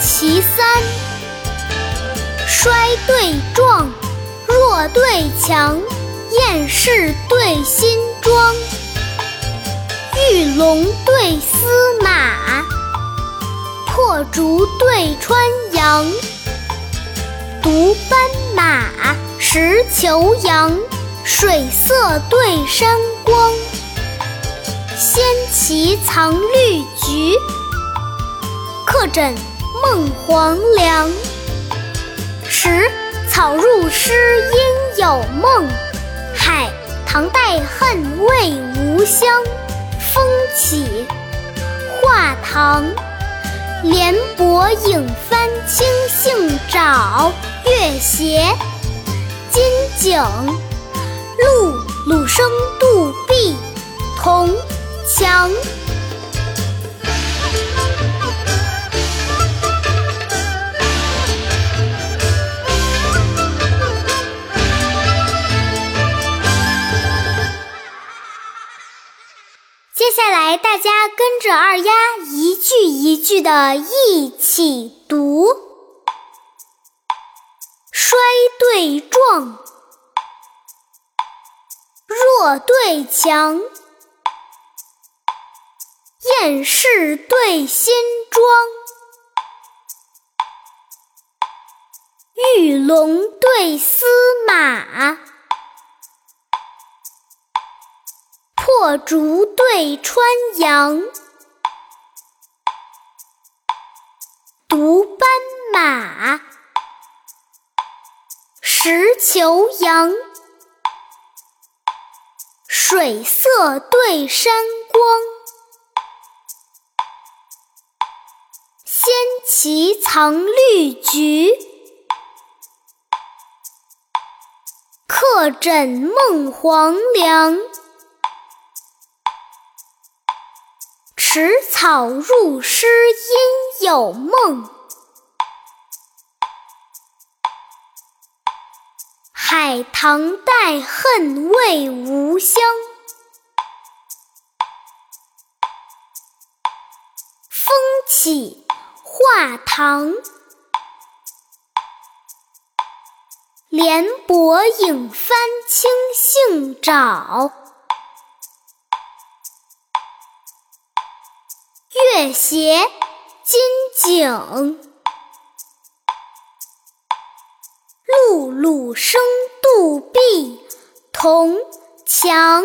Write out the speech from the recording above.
其三，衰对壮，弱对强，厌世对新装，玉龙对司马，破竹对穿杨，独斑马，石裘羊，水色对山光，仙旗藏绿菊。客枕梦黄粱，十草入诗应有梦。海棠带恨未无香。风起画堂，帘箔影翻青杏沼。月斜金井，露鲁生杜壁铜墙。接下来，大家跟着二丫一句一句的一起读：衰对壮，弱对强，厌世对新装，玉龙对司马。破竹对穿杨，独斑马，石裘羊，水色对山光，仙旗藏绿菊，客枕孟黄粱。食草入诗应有梦，海棠带恨未无香。风起画堂，帘箔影翻青杏沼。月斜金井，露露生杜壁铜墙。